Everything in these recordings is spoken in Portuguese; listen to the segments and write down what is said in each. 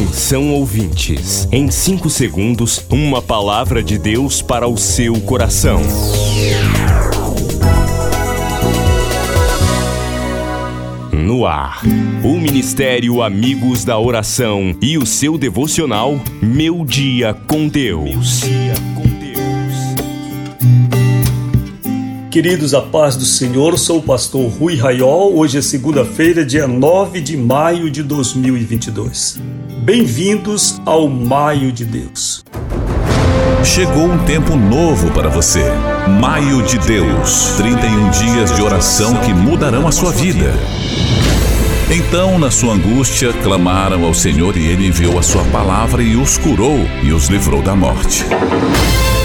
Atenção ouvintes, em 5 segundos, uma palavra de Deus para o seu coração. No ar, o Ministério Amigos da Oração e o seu devocional Meu Dia com Deus. Queridos, a paz do Senhor, sou o pastor Rui Raiol. Hoje é segunda-feira, dia 9 de maio de 2022. Bem-vindos ao Maio de Deus. Chegou um tempo novo para você. Maio de Deus 31 dias de oração que mudarão a sua vida. Então, na sua angústia, clamaram ao Senhor e ele enviou a sua palavra e os curou e os livrou da morte.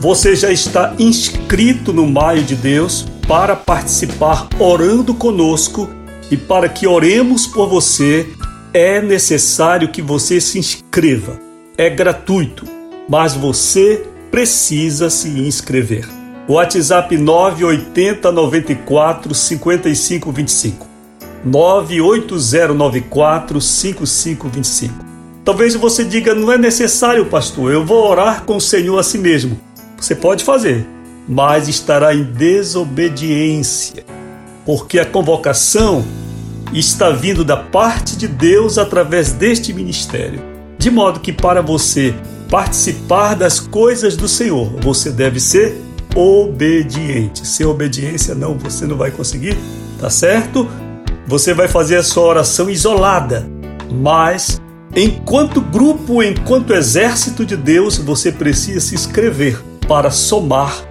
Você já está inscrito no Maio de Deus para participar orando conosco e para que oremos por você, é necessário que você se inscreva. É gratuito, mas você precisa se inscrever. WhatsApp 980 94 55 25. 98094 5525. Talvez você diga, não é necessário, pastor, eu vou orar com o Senhor a si mesmo. Você pode fazer, mas estará em desobediência, porque a convocação está vindo da parte de Deus através deste ministério. De modo que para você participar das coisas do Senhor, você deve ser obediente. Sem obediência, não, você não vai conseguir, tá certo? Você vai fazer a sua oração isolada, mas enquanto grupo, enquanto exército de Deus, você precisa se inscrever para somar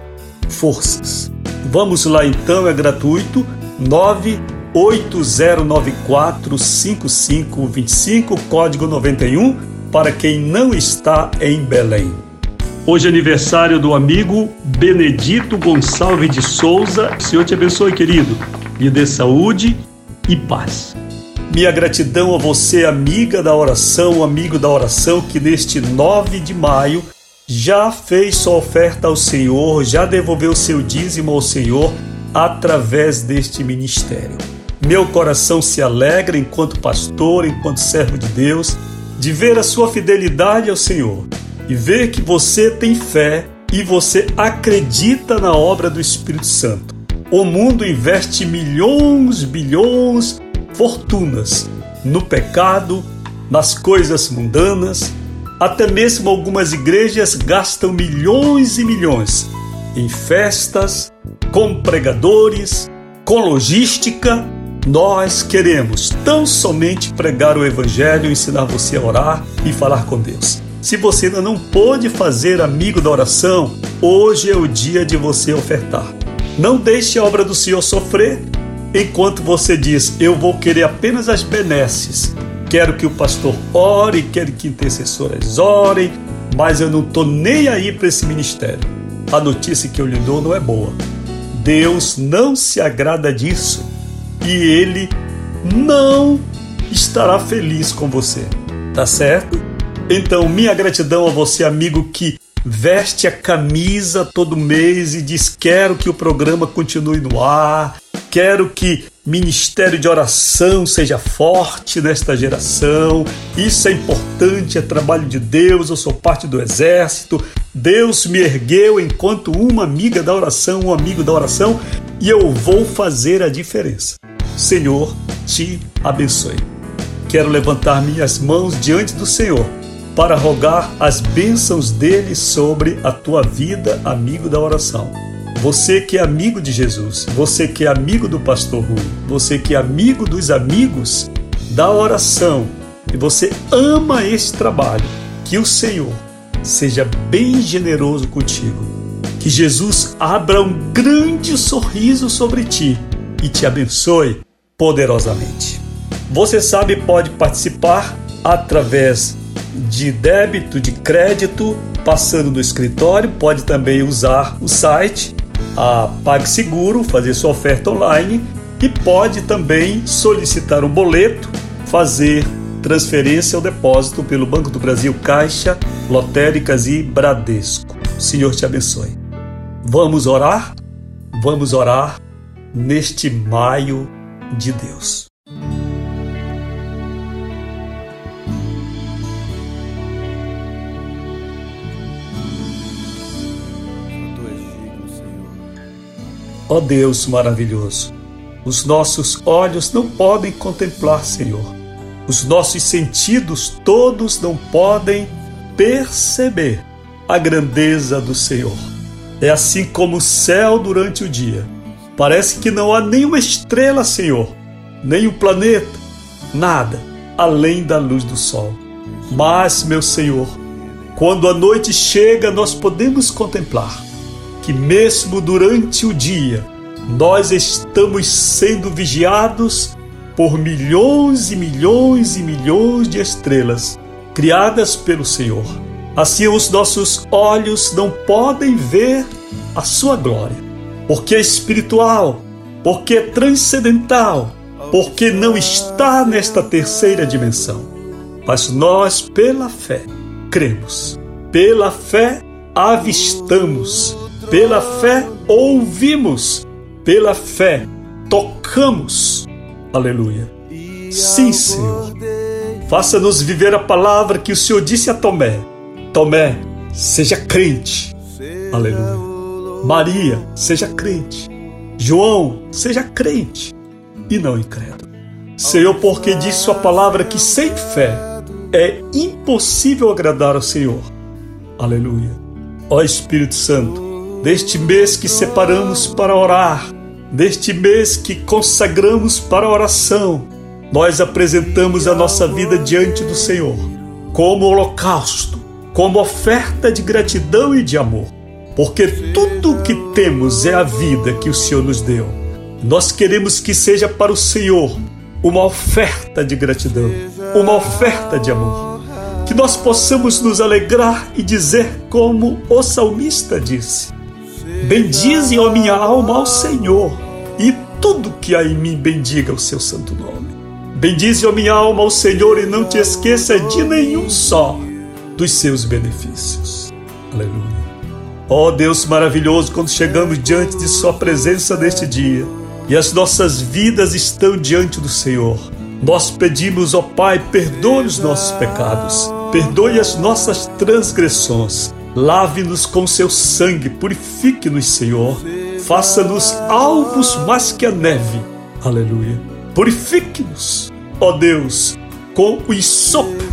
forças. Vamos lá então, é gratuito 980945525, código 91, para quem não está em Belém. Hoje é aniversário do amigo Benedito Gonçalves de Souza. O Senhor te abençoe, querido. Me dê saúde e paz. Minha gratidão a você, amiga da oração, amigo da oração, que neste 9 de maio já fez sua oferta ao Senhor, já devolveu seu dízimo ao Senhor através deste ministério. Meu coração se alegra enquanto pastor, enquanto servo de Deus, de ver a sua fidelidade ao Senhor e ver que você tem fé e você acredita na obra do Espírito Santo. O mundo investe milhões, bilhões, fortunas no pecado, nas coisas mundanas, até mesmo algumas igrejas gastam milhões e milhões em festas, com pregadores, com logística. Nós queremos tão somente pregar o Evangelho, ensinar você a orar e falar com Deus. Se você ainda não pôde fazer amigo da oração, hoje é o dia de você ofertar. Não deixe a obra do Senhor sofrer enquanto você diz: Eu vou querer apenas as benesses quero que o pastor ore, quero que intercessoras orem, mas eu não estou nem aí para esse ministério. A notícia que eu lhe dou não é boa. Deus não se agrada disso e ele não estará feliz com você. Tá certo? Então, minha gratidão a você, amigo que veste a camisa todo mês e diz: Quero que o programa continue no ar, quero que ministério de oração seja forte nesta geração. Isso é importante, é trabalho de Deus. Eu sou parte do exército. Deus me ergueu enquanto uma amiga da oração, um amigo da oração, e eu vou fazer a diferença. Senhor, te abençoe. Quero levantar minhas mãos diante do Senhor para rogar as bênçãos dele sobre a tua vida, amigo da oração. Você que é amigo de Jesus, você que é amigo do pastor Rui, você que é amigo dos amigos da oração e você ama esse trabalho, que o Senhor seja bem generoso contigo. Que Jesus abra um grande sorriso sobre ti e te abençoe poderosamente. Você sabe, pode participar através de débito, de crédito, passando no escritório, pode também usar o site a PagSeguro, fazer sua oferta online e pode também solicitar um boleto, fazer transferência ou depósito pelo Banco do Brasil, Caixa, Lotéricas e Bradesco. O Senhor te abençoe. Vamos orar? Vamos orar neste maio de Deus. Ó oh Deus maravilhoso, os nossos olhos não podem contemplar, Senhor. Os nossos sentidos todos não podem perceber a grandeza do Senhor. É assim como o céu durante o dia. Parece que não há nenhuma estrela, Senhor, nem um planeta, nada além da luz do sol. Mas, meu Senhor, quando a noite chega, nós podemos contemplar que, mesmo durante o dia, nós estamos sendo vigiados por milhões e milhões e milhões de estrelas criadas pelo Senhor. Assim, os nossos olhos não podem ver a sua glória, porque é espiritual, porque é transcendental, porque não está nesta terceira dimensão. Mas nós, pela fé, cremos, pela fé, avistamos pela fé ouvimos, pela fé tocamos. Aleluia. Sim, Senhor. Faça-nos viver a palavra que o Senhor disse a Tomé. Tomé, seja crente. Aleluia. Maria, seja crente. João, seja crente e não incrédulo. Senhor, porque disse sua palavra que sem fé é impossível agradar ao Senhor. Aleluia. Ó Espírito Santo, deste mês que separamos para orar, deste mês que consagramos para a oração, nós apresentamos a nossa vida diante do Senhor, como holocausto, como oferta de gratidão e de amor, porque tudo o que temos é a vida que o Senhor nos deu. Nós queremos que seja para o Senhor uma oferta de gratidão, uma oferta de amor. Que nós possamos nos alegrar e dizer, como o salmista disse: Bendize, ó minha alma, ao Senhor, e tudo que há em mim bendiga o seu santo nome. Bendize, ó minha alma, ao Senhor, e não te esqueça de nenhum só dos seus benefícios. Aleluia. Ó Deus maravilhoso, quando chegamos diante de Sua presença neste dia e as nossas vidas estão diante do Senhor, nós pedimos, ó Pai, perdoe os nossos pecados, perdoe as nossas transgressões Lave-nos com seu sangue, purifique-nos, Senhor. Faça-nos alvos mais que a neve. Aleluia. Purifique-nos, ó Deus, com o isopo,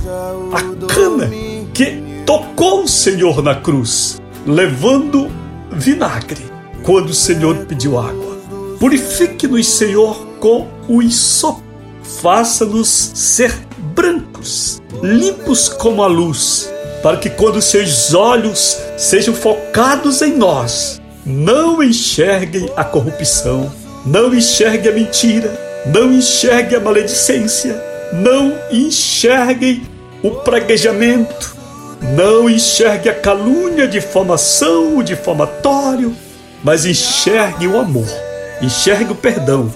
a cana que tocou o Senhor na cruz, levando vinagre quando o Senhor pediu água. Purifique-nos, Senhor, com o isopo. Faça-nos ser brancos, limpos como a luz para que quando seus olhos sejam focados em nós, não enxerguem a corrupção, não enxerguem a mentira, não enxerguem a maledicência, não enxerguem o praguejamento, não enxerguem a calúnia, difamação, o difamatório, mas enxergue o amor, enxergue o perdão,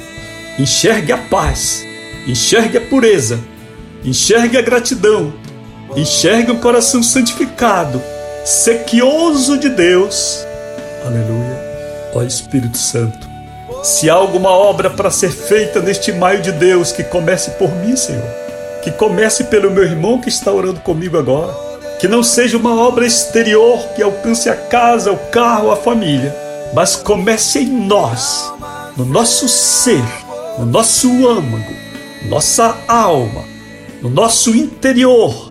enxergue a paz, enxergue a pureza, enxergue a gratidão, Enxergue um coração santificado, sequioso de Deus. Aleluia. Ó Espírito Santo, se há alguma obra para ser feita neste maio de Deus, que comece por mim, Senhor. Que comece pelo meu irmão que está orando comigo agora. Que não seja uma obra exterior que alcance a casa, o carro, a família, mas comece em nós, no nosso ser, no nosso âmago, nossa alma, no nosso interior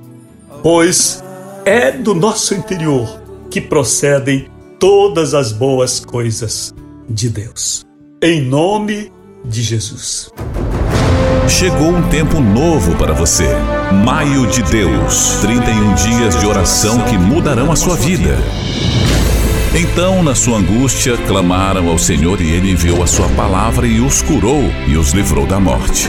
pois é do nosso interior que procedem todas as boas coisas de Deus. Em nome de Jesus. Chegou um tempo novo para você. Maio de Deus 31 dias de oração que mudarão a sua vida. Então, na sua angústia, clamaram ao Senhor e ele enviou a sua palavra e os curou e os livrou da morte.